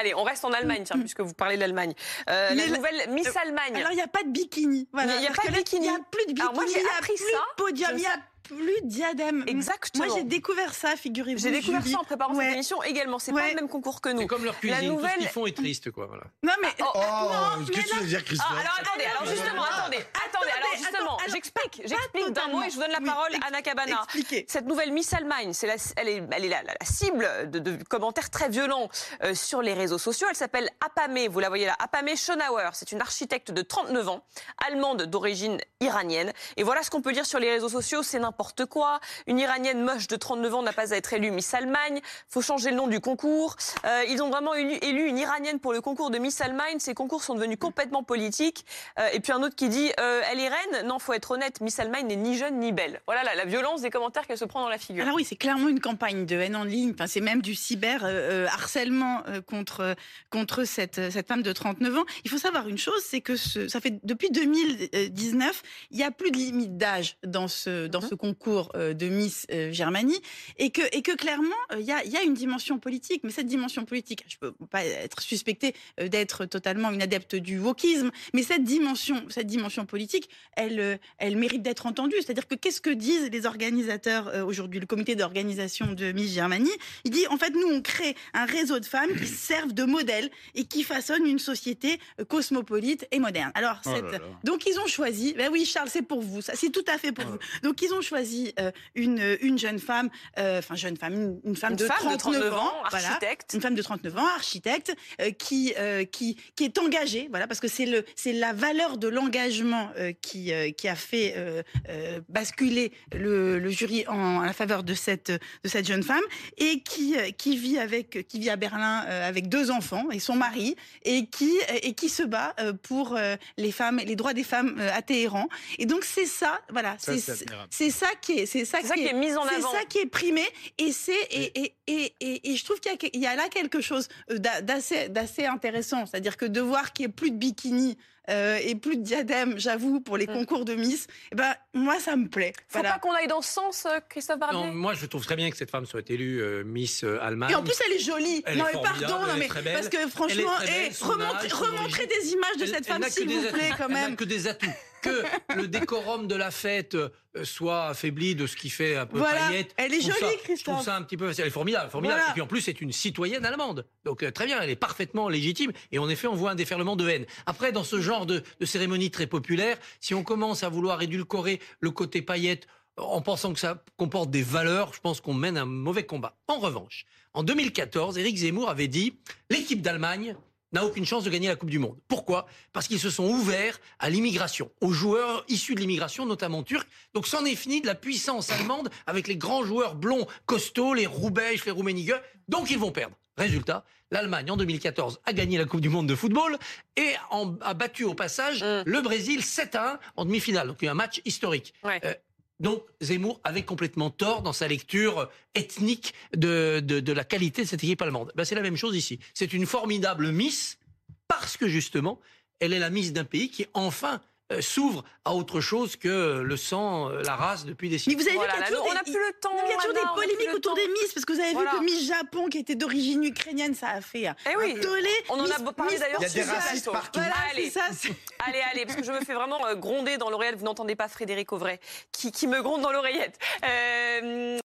Allez, on reste en Allemagne, tiens, puisque vous parlez de l'Allemagne. Euh, la la- nouvelle Miss euh, Allemagne. Alors, il n'y a pas de bikini. Voilà. Il y a pas de bikini. Il n'y a plus de bikini. Alors, moi, j'ai il n'y a appris plus ça. de podium. Il n'y a plus de diadème. Exactement. Moi, j'ai découvert ça, figurez-vous. J'ai découvert Julie. ça en préparant Ouais. cette émission également. C'est pas Ouais. le même concours que nous. C'est comme leur cuisine, tout ce nouvelle- qu'ils font est triste, quoi. Voilà. Non, mais. Oh, Oh, non, qu'est-ce que tu veux dire, Christophe Ah, alors attendez, alors justement, attendez, attendez, alors justement, j'explique, j'explique d'un mot et je vous donne la parole à Anna Cabana. Expliquez. Cette nouvelle Miss Allemagne, c'est la, elle est, elle est la, la- la cible de, de commentaires très violents euh, sur les réseaux sociaux. Elle s'appelle Apame, vous la voyez là, Apame Schonauer. C'est une architecte de 39 ans, allemande d'origine iranienne. Et voilà ce qu'on peut dire sur les réseaux sociaux, c'est n'importe quoi. Une iranienne moche de 39 ans n'a pas à être élue Miss Allemagne. Faut changer le nom du concours. Euh, ils ont vraiment élu, élu une iranienne pour le concours de Miss Allemagne. Ces concours sont devenus complètement politiques. Euh, et puis un autre qui dit, elle est reine. Non, faut être honnête, Miss Allemagne n'est ni jeune ni belle. Voilà la, violence des commentaires qu'elle se prend dans la figure. Alors oui, c'est clairement une campagne de haine en ligne. C'est même du cyber euh, euh, harcèlement euh, contre contre cette cette femme de 39 ans. Il faut savoir une chose, c'est que ça fait depuis 2019, il y a plus de limite d'âge dans ce dans ce concours de Miss Germanie et que et que clairement il y a y a une dimension politique. Mais cette dimension politique, je peux pas être suspectée d'être totalement une adepte du wokisme, mais cette dimension cette dimension politique, elle euh, elle mérite d'être entendue. C'est-à-dire que qu'est-ce que disent les organisateurs euh, aujourd'hui, le comité d'organisation de Miss Germanie Il dit en fait nous on crée un réseau de femmes qui servent de modèle et qui façonnent une société euh, cosmopolite et moderne. Alors Oh là cette- là. donc ils ont choisi, ben oui Charles c'est pour vous, ça c'est tout à fait pour Ouais. vous. Donc ils ont choisi euh, une une jeune femme, euh, enfin jeune femme, une, une femme, Une de, femme 39 ans, voilà, architecte. une femme de 39 ans, architecte, euh, qui, euh, qui, qui est engagée, voilà, parce que c'est le, c'est la valeur de l'engagement euh, qui, euh, qui a fait euh, euh, basculer le, le jury en, à la faveur de cette, de cette jeune femme, et qui, qui vit avec, qui vit à Berlin euh, avec deux enfants et son mari, et qui, et qui se bat pour les femmes, les droits des femmes à Téhéran. Et donc c'est ça, voilà, c'est, c'est c'est c'est ça qui est, c'est ça, C'est ça qui est mis en c'est avant. ça qui est primé et c'est et, et, et, et, et je trouve qu'il y, y a là quelque chose d'a- d'assez d'assez intéressant, c'est-à-dire que de voir qu'il n'y ait plus de bikini euh, et plus de diadème, j'avoue, pour les Mm. concours de Miss, eh ben moi ça me plaît. Faut Voilà. pas qu'on aille dans ce sens, euh, Christophe Barbier Non, moi, je trouve très bien que cette femme soit élue euh, Miss Allemagne. Et en plus, elle est jolie. Elle non, est mais pardon, non, mais parce que franchement, eh, remontrez, des images de Elle- cette elle femme, s'il vous plaît, quand Elle n'a même. que des atouts. Que le décorum de la fête euh, soit affaibli de ce qui fait un peu Voilà, paillette. elle est jolie, ça- Je Christophe. trouve ça un petit peu. Elle est formidable, formidable. Voilà. Et puis en plus, c'est une citoyenne allemande. Donc euh, très bien, elle est parfaitement légitime. Et en effet, on voit un déferlement de haine. Après, dans ce genre de, de cérémonie très populaire, si on commence à vouloir édulcorer le côté paillette en pensant que ça comporte des valeurs, je pense qu'on mène un mauvais combat. En revanche, en 2014, Éric Zemmour avait dit l'équipe d'Allemagne n'a aucune chance de gagner la Coupe du Monde. Pourquoi? Parce qu'ils se sont ouverts à l'immigration, aux joueurs issus de l'immigration, notamment turcs. Donc c'en est fini de la puissance allemande avec les grands joueurs blonds, costauds, les Roubaix, les Rummenigge. Donc ils vont perdre. Résultat, l'Allemagne en 2014 a gagné la Coupe du Monde de football et en- a battu au passage Mm. le Brésil 7 à 1 en demi-finale. Donc il y a un match historique. Ouais. Euh, donc Zemmour avait complètement tort dans sa lecture ethnique de, la qualité de cette équipe allemande. Ben, c'est la même chose ici. C'est une formidable Miss parce que justement, elle est la Miss d'un pays qui enfin euh, s'ouvre à autre chose que le sang, euh, la race depuis des Mais siècles. vous avez Voilà, vu qu'il y a toujours on n'a des- plus le temps. Non, mais il y a toujours Anna, des polémiques autour des Miss, parce que vous avez Voilà. vu que Miss Japon, qui était d'origine ukrainienne, ça a fait Eh oui. un tollé. On en a Miss- parlé d'ailleurs Il y a des racistes plateau. partout. Voilà, Allez. c'est ça. Allez, allez, parce que je me fais vraiment euh, gronder dans l'oreillette. Vous n'entendez pas Frédéric Auvray qui, qui me gronde dans l'oreillette. Euh,